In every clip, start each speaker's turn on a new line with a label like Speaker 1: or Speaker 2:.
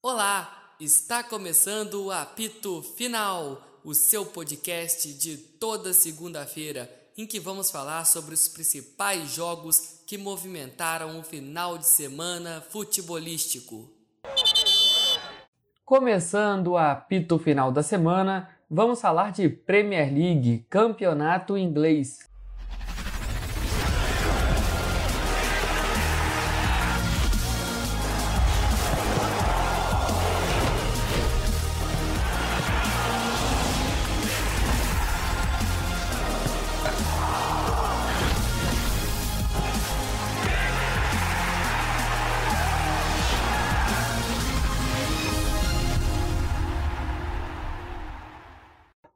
Speaker 1: Olá, está começando o Apito Final, o seu podcast de toda segunda-feira, em que vamos falar sobre os principais jogos que movimentaram o final de semana futebolístico.
Speaker 2: Começando o apito final da semana, vamos falar de Premier League, campeonato inglês.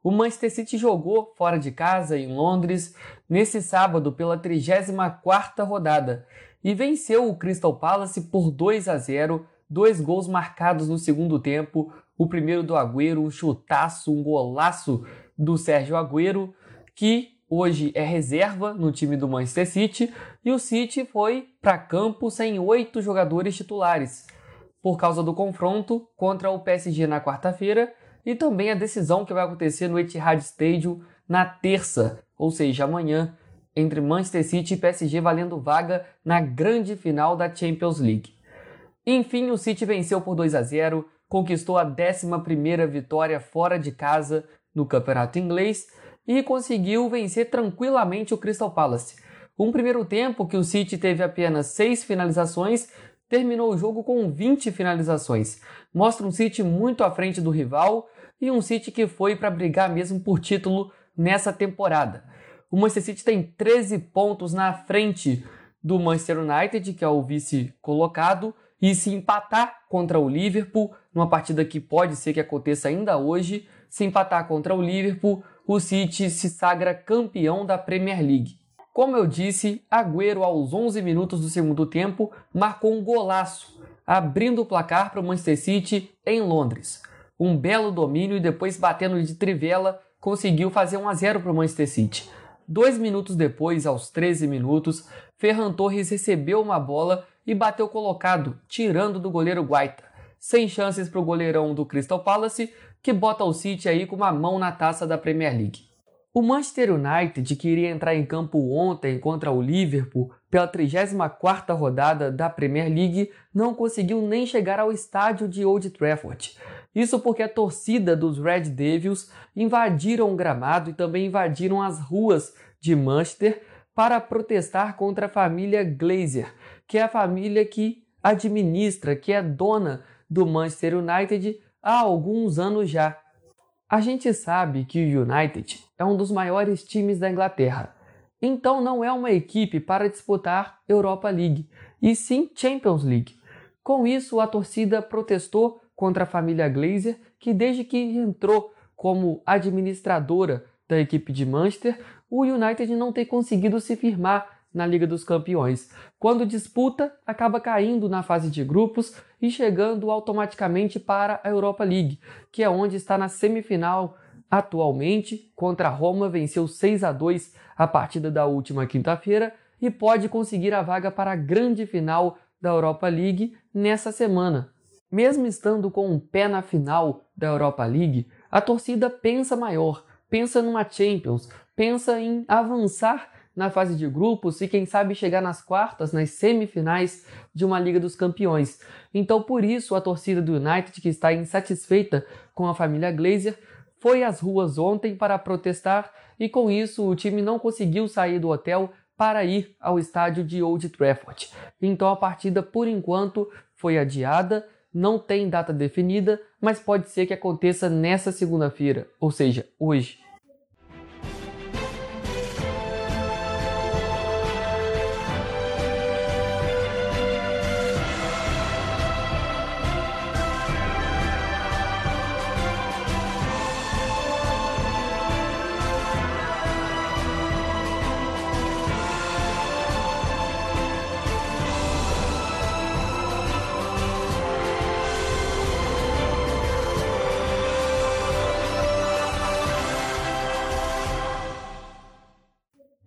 Speaker 2: O Manchester City jogou fora de casa em Londres nesse sábado pela 34ª rodada e venceu o Crystal Palace por 2 a 0, dois gols marcados no segundo tempo, o primeiro do Agüero, um chutaço, um golaço do Sérgio Agüero, que hoje é reserva no time do Manchester City, e o City foi para campo sem oito jogadores titulares, por causa do confronto contra o PSG na quarta-feira e também a decisão que vai acontecer no Etihad Stadium na terça, ou seja, amanhã, entre Manchester City e PSG valendo vaga na grande final da Champions League. Enfim, o City venceu por 2 a 0, conquistou a 11ª vitória fora de casa no Campeonato Inglês e conseguiu vencer tranquilamente o Crystal Palace. Um primeiro tempo que o City teve apenas 6 finalizações terminou o jogo com 20 finalizações. Mostra um City muito à frente do rival e um City que foi para brigar mesmo por título nessa temporada. O Manchester City tem 13 pontos na frente do Manchester United, que é o vice colocado, e se empatar contra o Liverpool, numa partida que pode ser que aconteça ainda hoje, se empatar contra o Liverpool, o City se sagra campeão da Premier League. Como eu disse, Agüero, aos 11 minutos do segundo tempo, marcou um golaço, abrindo o placar para o Manchester City em Londres. Um belo domínio e depois batendo de trivela, conseguiu fazer 1 a 0 para o Manchester City. Dois minutos depois, aos 13 minutos, Ferran Torres recebeu uma bola e bateu colocado, tirando do goleiro Guaita. Sem chances para o goleirão do Crystal Palace, que bota o City aí com uma mão na taça da Premier League. O Manchester United, que iria entrar em campo ontem contra o Liverpool pela 34ª rodada da Premier League, não conseguiu nem chegar ao estádio de Old Trafford. Isso porque a torcida dos Red Devils invadiram o gramado e também invadiram as ruas de Manchester para protestar contra a família Glazer, que é a família que administra, que é dona do Manchester United há alguns anos já. A gente sabe que o United é um dos maiores times da Inglaterra, então não é uma equipe para disputar Europa League, e sim Champions League. Com isso, a torcida protestou contra a família Glazer, que desde que entrou como administradora da equipe de Manchester, o United não tem conseguido se firmar na Liga dos Campeões. Quando disputa, acaba caindo na fase de grupos e chegando automaticamente para a Europa League, que é onde está na semifinal atualmente. Contra a Roma, venceu 6 a 2 a partida da última quinta-feira e pode conseguir a vaga para a grande final da Europa League nessa semana. Mesmo estando com um pé na final da Europa League, a torcida pensa maior, pensa numa Champions, pensa em avançar na fase de grupos e quem sabe chegar nas quartas, nas semifinais de uma Liga dos Campeões. Então, por isso, a torcida do United, que está insatisfeita com a família Glazer, foi às ruas ontem para protestar e com isso o time não conseguiu sair do hotel para ir ao estádio de Old Trafford. Então a partida por enquanto foi adiada, não tem data definida, mas pode ser que aconteça nessa segunda-feira, ou seja, hoje.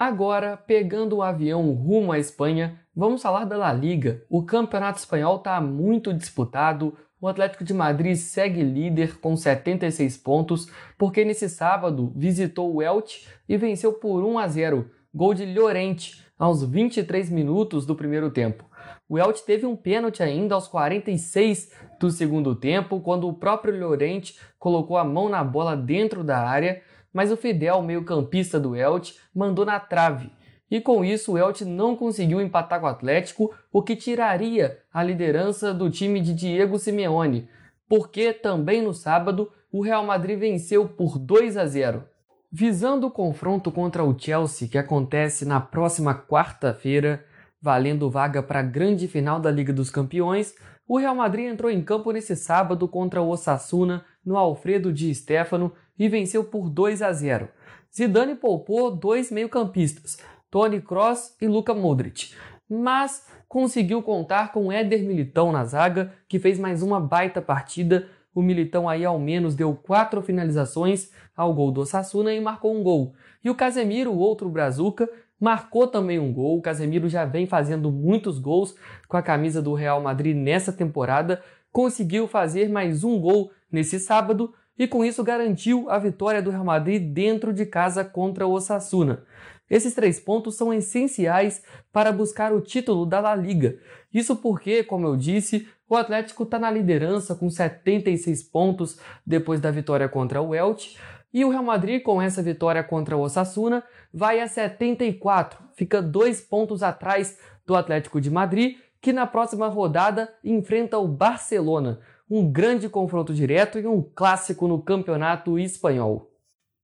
Speaker 2: Agora, pegando o avião rumo à Espanha, vamos falar da La Liga. O campeonato espanhol está muito disputado, o Atlético de Madrid segue líder com 76 pontos, porque nesse sábado visitou o Elche e venceu por 1 a 0, gol de Llorente aos 23 minutos do primeiro tempo. O Elche teve um pênalti ainda aos 46 do segundo tempo, quando o próprio Llorente colocou a mão na bola dentro da área, mas o Fidel, meio-campista do Elche, mandou na trave. E com isso o Elche não conseguiu empatar com o Atlético, o que tiraria a liderança do time de Diego Simeone, porque também no sábado o Real Madrid venceu por 2 a 0. Visando o confronto contra o Chelsea, que acontece na próxima quarta-feira, valendo vaga para a grande final da Liga dos Campeões, o Real Madrid entrou em campo nesse sábado contra o Osasuna no Alfredo Di Stefano e venceu por 2 a 0. Zidane poupou dois meio-campistas, Toni Kroos e Luka Modric, mas conseguiu contar com Éder Militão na zaga, que fez mais uma baita partida. O Militão aí ao menos deu quatro finalizações ao gol do Osasuna e marcou um gol. E o Casemiro, o outro brazuca, marcou também um gol. O Casemiro já vem fazendo muitos gols com a camisa do Real Madrid nessa temporada, conseguiu fazer mais um gol nesse sábado e com isso garantiu a vitória do Real Madrid dentro de casa contra o Osasuna. Esses três pontos são essenciais para buscar o título da La Liga. Isso porque, como eu disse, o Atlético está na liderança com 76 pontos depois da vitória contra o Elche e o Real Madrid, com essa vitória contra o Osasuna, vai a 74, fica dois pontos atrás do Atlético de Madrid, que na próxima rodada enfrenta o Barcelona, um grande confronto direto e um clássico no campeonato espanhol.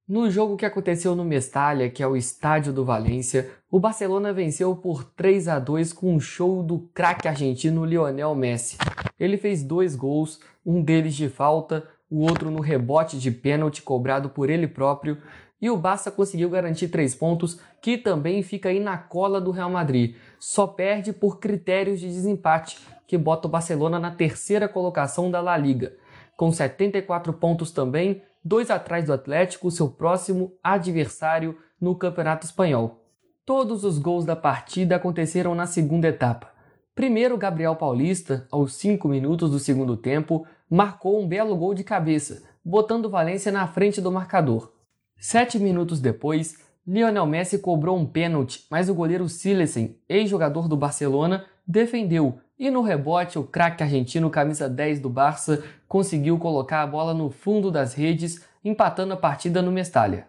Speaker 2: No jogo que aconteceu no Mestalla, que é o estádio do Valência, o Barcelona venceu por 3 a 2 com um show do craque argentino Lionel Messi. Ele fez dois gols, um deles de falta, o outro no rebote de pênalti cobrado por ele próprio, e o Barça conseguiu garantir três pontos, que também fica aí na cola do Real Madrid. Só perde por critérios de desempate, que bota o Barcelona na terceira colocação da La Liga. Com 74 pontos também, dois atrás do Atlético, seu próximo adversário no Campeonato Espanhol. Todos os gols da partida aconteceram na segunda etapa. Primeiro, Gabriel Paulista, aos 5 minutos do segundo tempo, marcou um belo gol de cabeça, botando Valência na frente do marcador. Sete minutos depois, Lionel Messi cobrou um pênalti, mas o goleiro Silesen, ex-jogador do Barcelona, defendeu e no rebote o craque argentino camisa 10 do Barça conseguiu colocar a bola no fundo das redes, empatando a partida no Mestalha.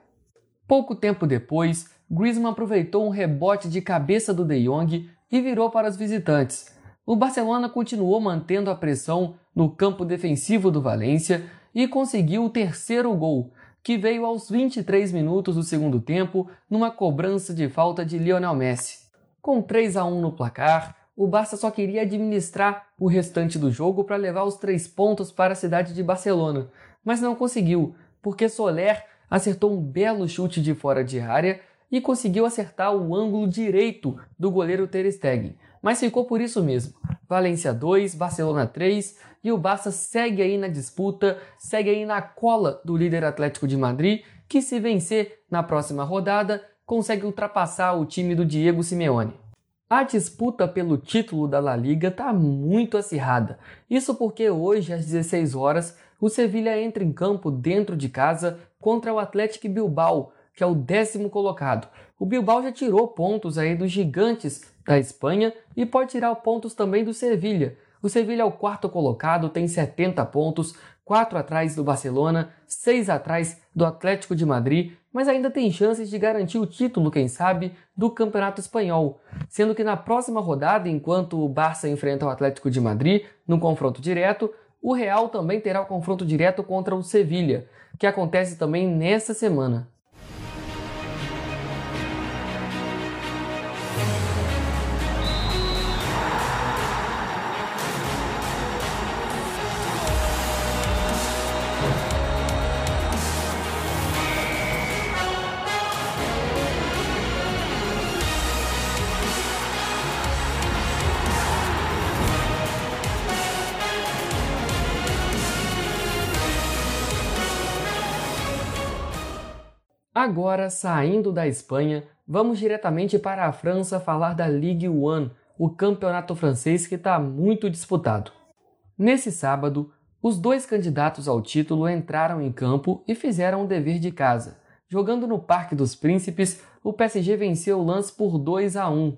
Speaker 2: Pouco tempo depois, Griezmann aproveitou um rebote de cabeça do De Jong e virou para os visitantes. O Barcelona continuou mantendo a pressão no campo defensivo do Valência e conseguiu o terceiro gol, que veio aos 23 minutos do segundo tempo numa cobrança de falta de Lionel Messi. Com 3 a 1 no placar, o Barça só queria administrar o restante do jogo para levar os três pontos para a cidade de Barcelona, mas não conseguiu, porque Soler acertou um belo chute de fora de área e conseguiu acertar o ângulo direito do goleiro Ter Stegen, mas ficou por isso mesmo. Valência 2, Barcelona 3 e o Barça segue aí na disputa, segue aí na cola do líder Atlético de Madrid, que se vencer na próxima rodada, consegue ultrapassar o time do Diego Simeone. A disputa pelo título da La Liga está muito acirrada. Isso porque hoje, às 16 horas, o Sevilha entra em campo dentro de casa contra o Atlético Bilbao, que é o décimo colocado. O Bilbao já tirou pontos aí dos gigantes da Espanha e pode tirar pontos também do Sevilha. O Sevilha é o quarto colocado, tem 70 pontos, 4 atrás do Barcelona, 6 atrás do Atlético de Madrid, mas ainda tem chances de garantir o título, quem sabe, do Campeonato Espanhol. Sendo que na próxima rodada, enquanto o Barça enfrenta o Atlético de Madrid no confronto direto, o Real também terá o confronto direto contra o Sevilha, que acontece também nesta semana. Agora, saindo da Espanha, vamos diretamente para a França falar da Ligue 1, o campeonato francês que está muito disputado. Nesse sábado, os dois candidatos ao título entraram em campo e fizeram o dever de casa. Jogando no Parque dos Príncipes, o PSG venceu o lance por 2 a 1.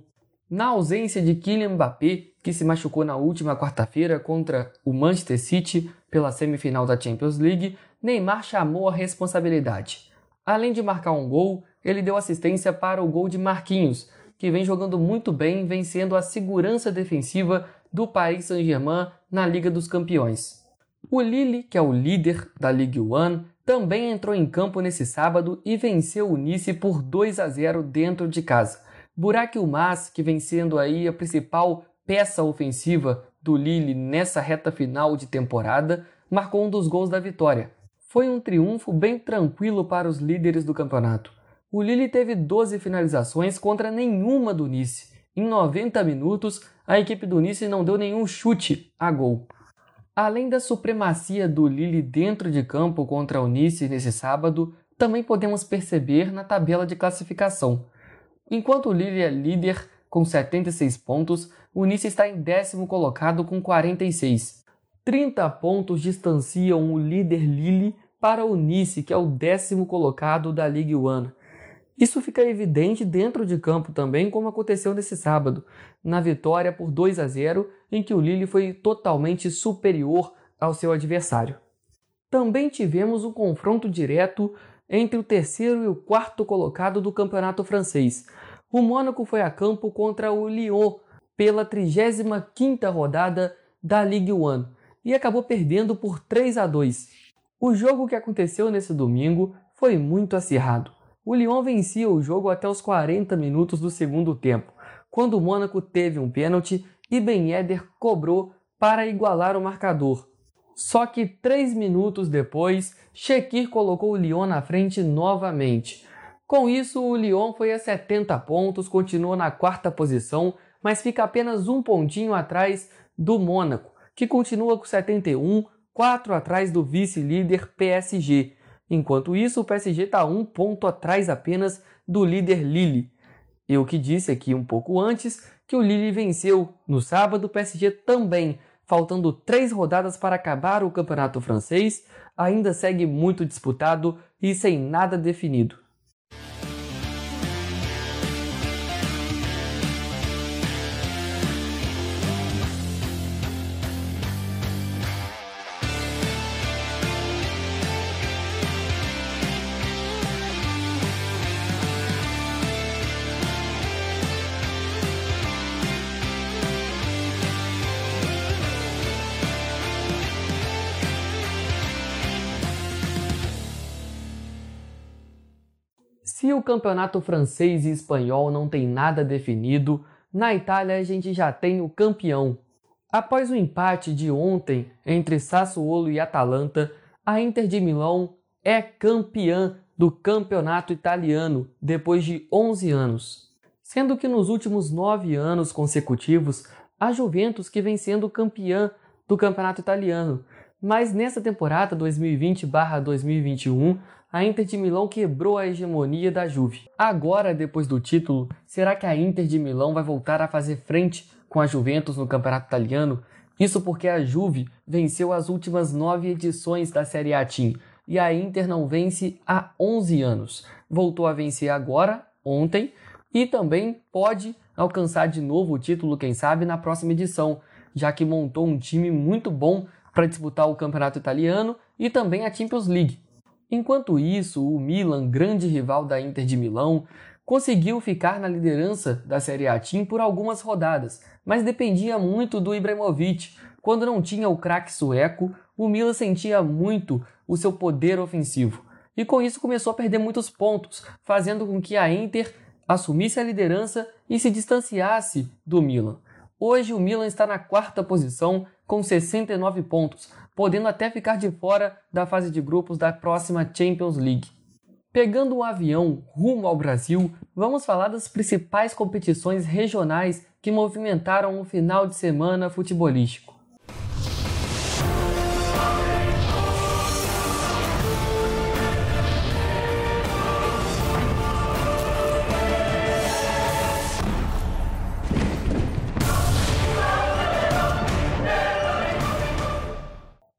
Speaker 2: Na ausência de Kylian Mbappé, que se machucou na última quarta-feira contra o Manchester City pela semifinal da Champions League, Neymar chamou a responsabilidade. Além de marcar um gol, ele deu assistência para o gol de Marquinhos, que vem jogando muito bem, vencendo a segurança defensiva do Paris Saint-Germain na Liga dos Campeões. O Lille, que é o líder da Ligue 1, também entrou em campo nesse sábado e venceu o Nice por 2 a 0 dentro de casa. Burak Yilmaz, que vem sendo aí a principal peça ofensiva do Lille nessa reta final de temporada, marcou um dos gols da vitória. Foi um triunfo bem tranquilo para os líderes do campeonato. O Lille teve 12 finalizações contra nenhuma do Nice. Em 90 minutos, a equipe do Nice não deu nenhum chute a gol. Além da supremacia do Lille dentro de campo contra o Nice nesse sábado, também podemos perceber na tabela de classificação. Enquanto o Lille é líder com 76 pontos, o Nice está em décimo colocado com 46. 30 pontos distanciam o líder Lille para o Nice, que é o décimo colocado da Ligue 1. Isso fica evidente dentro de campo também, como aconteceu nesse sábado, na vitória por 2 a 0, em que o Lille foi totalmente superior ao seu adversário. Também tivemos um confronto direto entre o terceiro e o quarto colocado do campeonato francês. O Mônaco foi a campo contra o Lyon pela 35ª rodada da Ligue 1 e acabou perdendo por 3 a 2. O jogo que aconteceu nesse domingo foi muito acirrado. O Lyon vencia o jogo até os 40 minutos do segundo tempo, quando o Mônaco teve um pênalti e Ben Yedder cobrou para igualar o marcador. Só que três minutos depois, Shekir colocou o Lyon na frente novamente. Com isso, o Lyon foi a 70 pontos, continua na quarta posição, mas fica apenas um pontinho atrás do Mônaco, que continua com 71, quatro atrás do vice-líder PSG. Enquanto isso, o PSG está um ponto atrás apenas do líder Lille. Eu que disse aqui um pouco antes que o Lille venceu no sábado, o PSG também faltando três rodadas para acabar o campeonato francês, ainda segue muito disputado e sem nada definido. O campeonato francês e espanhol não tem nada definido, na Itália a gente já tem o campeão. Após o empate de ontem entre Sassuolo e Atalanta, a Inter de Milão é campeã do campeonato italiano depois de 11 anos. Sendo que nos últimos nove anos consecutivos, a Juventus que vem sendo campeã do campeonato italiano. Mas nessa temporada 2020-2021, a Inter de Milão quebrou a hegemonia da Juve. Agora, depois do título, será que a Inter de Milão vai voltar a fazer frente com a Juventus no campeonato italiano? Isso porque a Juve venceu as últimas nove edições da Série A Team e a Inter não vence há 11 anos. Voltou a vencer agora, ontem, e também pode alcançar de novo o título, quem sabe, na próxima edição, já que montou um time muito bom para disputar o campeonato italiano e também a Champions League. Enquanto isso, o Milan, grande rival da Inter de Milão, conseguiu ficar na liderança da Série A Team por algumas rodadas, mas dependia muito do Ibrahimovic. Quando não tinha o craque sueco, o Milan sentia muito o seu poder ofensivo. E com isso começou a perder muitos pontos, fazendo com que a Inter assumisse a liderança e se distanciasse do Milan. Hoje o Milan está na quarta posição com 69 pontos, podendo até ficar de fora da fase de grupos da próxima Champions League. Pegando um avião rumo ao Brasil, vamos falar das principais competições regionais que movimentaram o final de semana futebolístico.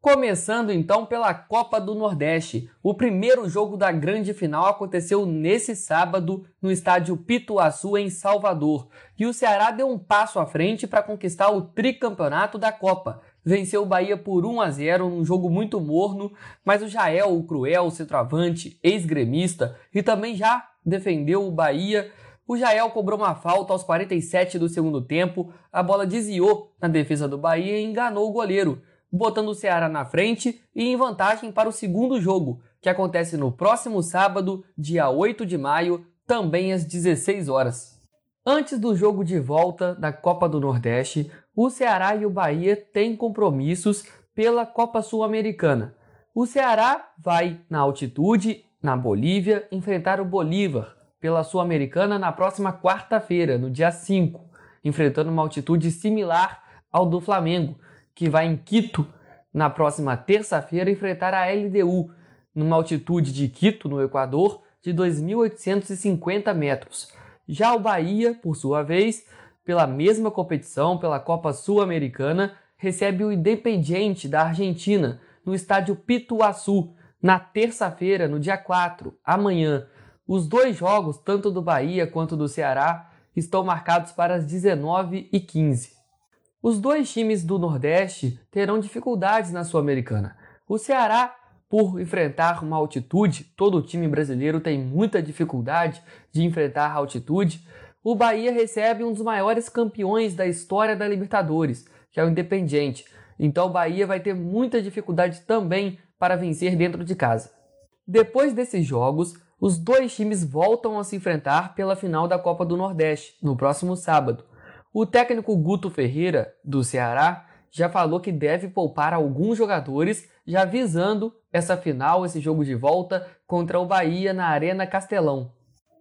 Speaker 2: Começando então pela Copa do Nordeste. O primeiro jogo da grande final aconteceu nesse sábado no estádio Pituaçu, em Salvador. E o Ceará deu um passo à frente para conquistar o tricampeonato da Copa. Venceu o Bahia por 1 a 0 num jogo muito morno, mas o Jael, o Cruel, centroavante, ex-gremista, e também já defendeu o Bahia. O Jael cobrou uma falta aos 47 do segundo tempo, a bola desviou na defesa do Bahia e enganou o goleiro botando o Ceará na frente e em vantagem para o segundo jogo, que acontece no próximo sábado, dia 8 de maio, também às 16 horas. Antes do jogo de volta da Copa do Nordeste, o Ceará e o Bahia têm compromissos pela Copa Sul-Americana. O Ceará vai na altitude, na Bolívia, enfrentar o Bolívar pela Sul-Americana na próxima quarta-feira, no dia 5, enfrentando uma altitude similar ao do Flamengo, que vai em Quito na próxima terça-feira enfrentar a LDU, numa altitude de Quito, no Equador, de 2.850 metros. Já o Bahia, por sua vez, pela mesma competição, pela Copa Sul-Americana, recebe o Independiente da Argentina, no estádio Pituaçu, na terça-feira, no dia 4, amanhã. Os dois jogos, tanto do Bahia quanto do Ceará, estão marcados para as 19h15. Os dois times do Nordeste terão dificuldades na Sul-Americana. O Ceará, por enfrentar uma altitude, todo time brasileiro tem muita dificuldade de enfrentar a altitude. O Bahia recebe um dos maiores campeões da história da Libertadores, que é o Independiente. Então o Bahia vai ter muita dificuldade também para vencer dentro de casa. Depois desses jogos, os dois times voltam a se enfrentar pela final da Copa do Nordeste, no próximo sábado. O técnico Guto Ferreira, do Ceará, já falou que deve poupar alguns jogadores, já visando essa final, esse jogo de volta contra o Bahia na Arena Castelão.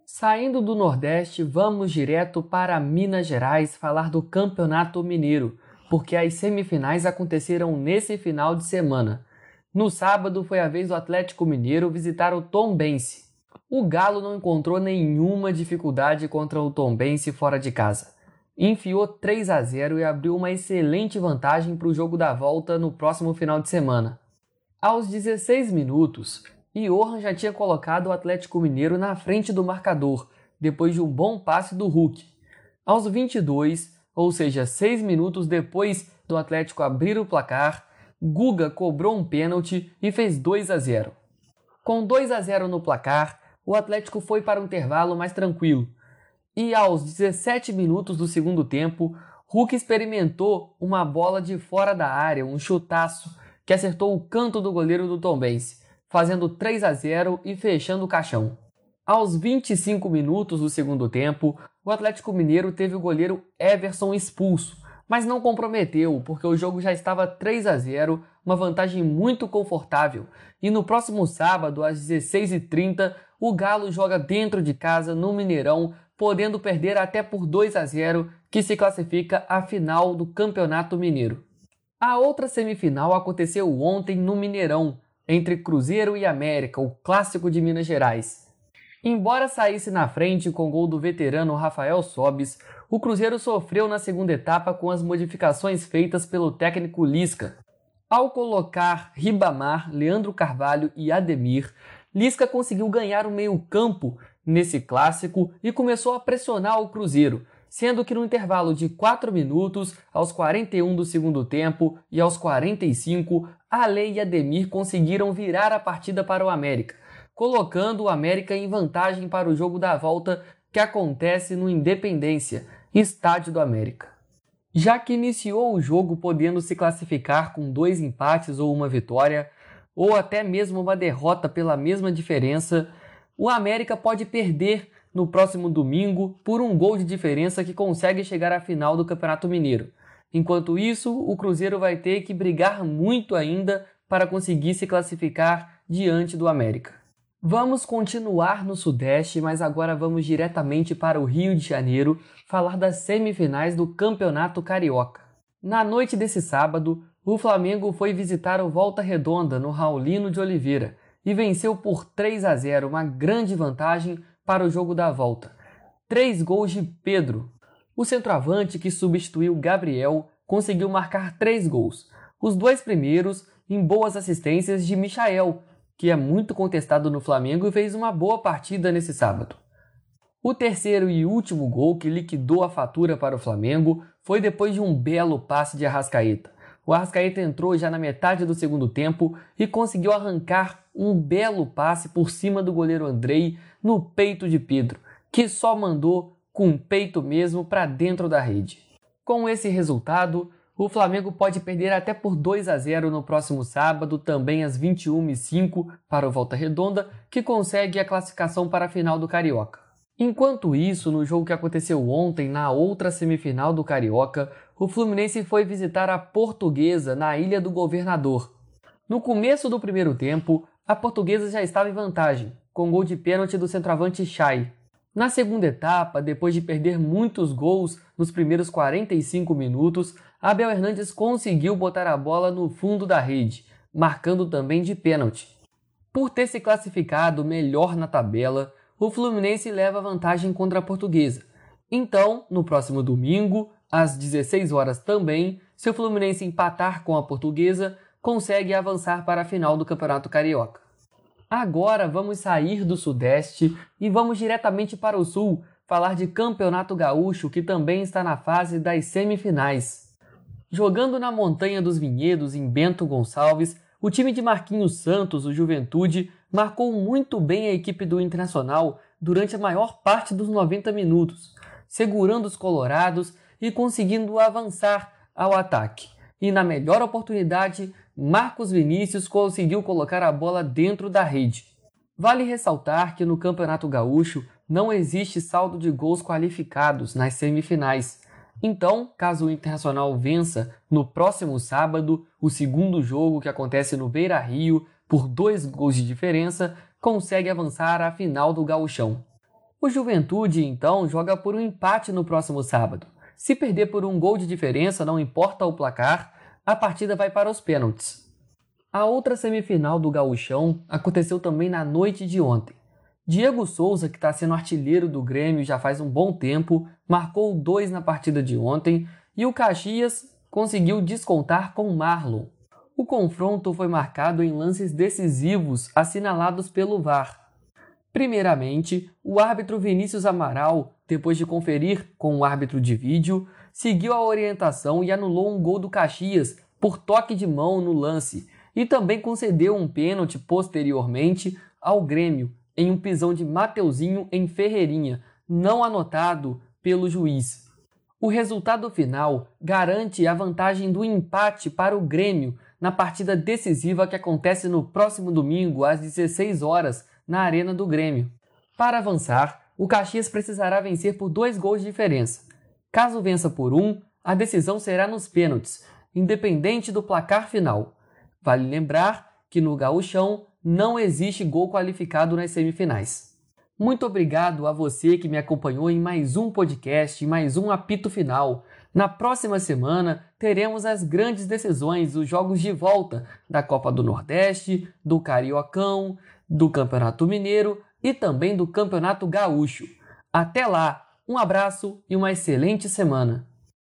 Speaker 2: Saindo do Nordeste, vamos direto para Minas Gerais falar do Campeonato Mineiro, porque as semifinais aconteceram nesse final de semana. No sábado foi a vez do Atlético Mineiro visitar o Tombense. O Galo não encontrou nenhuma dificuldade contra o Tombense fora de casa enfiou 3 a 0 e abriu uma excelente vantagem para o jogo da volta no próximo final de semana. Aos 16 minutos, Johan já tinha colocado o Atlético Mineiro na frente do marcador, depois de um bom passe do Hulk. Aos 22, ou seja, 6 minutos depois do Atlético abrir o placar, Guga cobrou um pênalti e fez 2 a 0. Com 2 a 0 no placar, o Atlético foi para o intervalo mais tranquilo, e aos 17 minutos do segundo tempo, Hulk experimentou uma bola de fora da área, um chutaço, que acertou o canto do goleiro do Tombense, fazendo 3 a 0 e fechando o caixão. Aos 25 minutos do segundo tempo, o Atlético Mineiro teve o goleiro Everson expulso, mas não comprometeu, porque o jogo já estava 3 a 0, uma vantagem muito confortável. E no próximo sábado, às 16h30, o Galo joga dentro de casa no Mineirão podendo perder até por 2 a 0, que se classifica à final do Campeonato Mineiro. A outra semifinal aconteceu ontem no Mineirão, entre Cruzeiro e América, o clássico de Minas Gerais. Embora saísse na frente com o gol do veterano Rafael Sobis, o Cruzeiro sofreu na segunda etapa com as modificações feitas pelo técnico Lisca. Ao colocar Ribamar, Leandro Carvalho e Ademir, Lisca conseguiu ganhar o meio-campo nesse clássico e começou a pressionar o Cruzeiro, sendo que no intervalo de 4 minutos, aos 41 do segundo tempo e aos 45, Ale e Ademir conseguiram virar a partida para o América, colocando o América em vantagem para o jogo da volta que acontece no Independência, estádio do América. Já que iniciou o jogo podendo se classificar com dois empates ou uma vitória, ou até mesmo uma derrota pela mesma diferença, o América pode perder no próximo domingo por um gol de diferença que consegue chegar à final do Campeonato Mineiro. Enquanto isso, o Cruzeiro vai ter que brigar muito ainda para conseguir se classificar diante do América. Vamos continuar no Sudeste, mas agora vamos diretamente para o Rio de Janeiro falar das semifinais do Campeonato Carioca. Na noite desse sábado, o Flamengo foi visitar o Volta Redonda no Raulino de Oliveira e venceu por 3 a 0, uma grande vantagem para o jogo da volta. Três gols de Pedro. O centroavante que substituiu Gabriel conseguiu marcar três gols. Os dois primeiros em boas assistências de Michael, que é muito contestado no Flamengo e fez uma boa partida nesse sábado. O terceiro e último gol que liquidou a fatura para o Flamengo foi depois de um belo passe de Arrascaeta. O Arrascaeta entrou já na metade do segundo tempo e conseguiu arrancar um belo passe por cima do goleiro Andrei no peito de Pedro, que só mandou com o peito mesmo para dentro da rede. Com esse resultado, o Flamengo pode perder até por 2 a 0 no próximo sábado, também às 21h05 para o Volta Redonda, que consegue a classificação para a final do Carioca. Enquanto isso, no jogo que aconteceu ontem, na outra semifinal do Carioca, o Fluminense foi visitar a Portuguesa na Ilha do Governador. No começo do primeiro tempo, a Portuguesa já estava em vantagem, com gol de pênalti do centroavante Chay. Na segunda etapa, depois de perder muitos gols nos primeiros 45 minutos, Abel Hernandes conseguiu botar a bola no fundo da rede, marcando também de pênalti. Por ter se classificado melhor na tabela, o Fluminense leva vantagem contra a Portuguesa. Então, no próximo domingo, às 16 horas também, se o Fluminense empatar com a Portuguesa, consegue avançar para a final do Campeonato Carioca. Agora vamos sair do Sudeste e vamos diretamente para o Sul falar de Campeonato Gaúcho, que também está na fase das semifinais. Jogando na Montanha dos Vinhedos, em Bento Gonçalves, o time de Marquinhos Santos, o Juventude, marcou muito bem a equipe do Internacional durante a maior parte dos 90 minutos, segurando os colorados e conseguindo avançar ao ataque. E na melhor oportunidade, Marcos Vinícius conseguiu colocar a bola dentro da rede. Vale ressaltar que no Campeonato Gaúcho não existe saldo de gols qualificados nas semifinais. Então, caso o Internacional vença no próximo sábado, o segundo jogo que acontece no Beira Rio, por dois gols de diferença, consegue avançar à final do Gauchão. O Juventude, então, joga por um empate no próximo sábado. Se perder por um gol de diferença, não importa o placar, a partida vai para os pênaltis. A outra semifinal do Gauchão aconteceu também na noite de ontem. Diego Souza, que está sendo artilheiro do Grêmio já faz um bom tempo, marcou dois na partida de ontem e o Caxias conseguiu descontar com Marlon. O confronto foi marcado em lances decisivos assinalados pelo VAR. Primeiramente, o árbitro Vinícius Amaral, depois de conferir com o árbitro de vídeo, seguiu a orientação e anulou um gol do Caxias por toque de mão no lance e também concedeu um pênalti posteriormente ao Grêmio, em um pisão de Mateuzinho em Ferreirinha, não anotado pelo juiz. O resultado final garante a vantagem do empate para o Grêmio na partida decisiva que acontece no próximo domingo às 16 horas na Arena do Grêmio. Para avançar, o Caxias precisará vencer por dois gols de diferença. Caso vença por um, a decisão será nos pênaltis, independente do placar final. Vale lembrar que no gauchão não existe gol qualificado nas semifinais. Muito obrigado a você que me acompanhou em mais um podcast, mais um apito final. Na próxima semana teremos as grandes decisões, os jogos de volta da Copa do Nordeste, do Cariocão, do Campeonato Mineiro e também do Campeonato Gaúcho. Até lá, um abraço e uma excelente semana.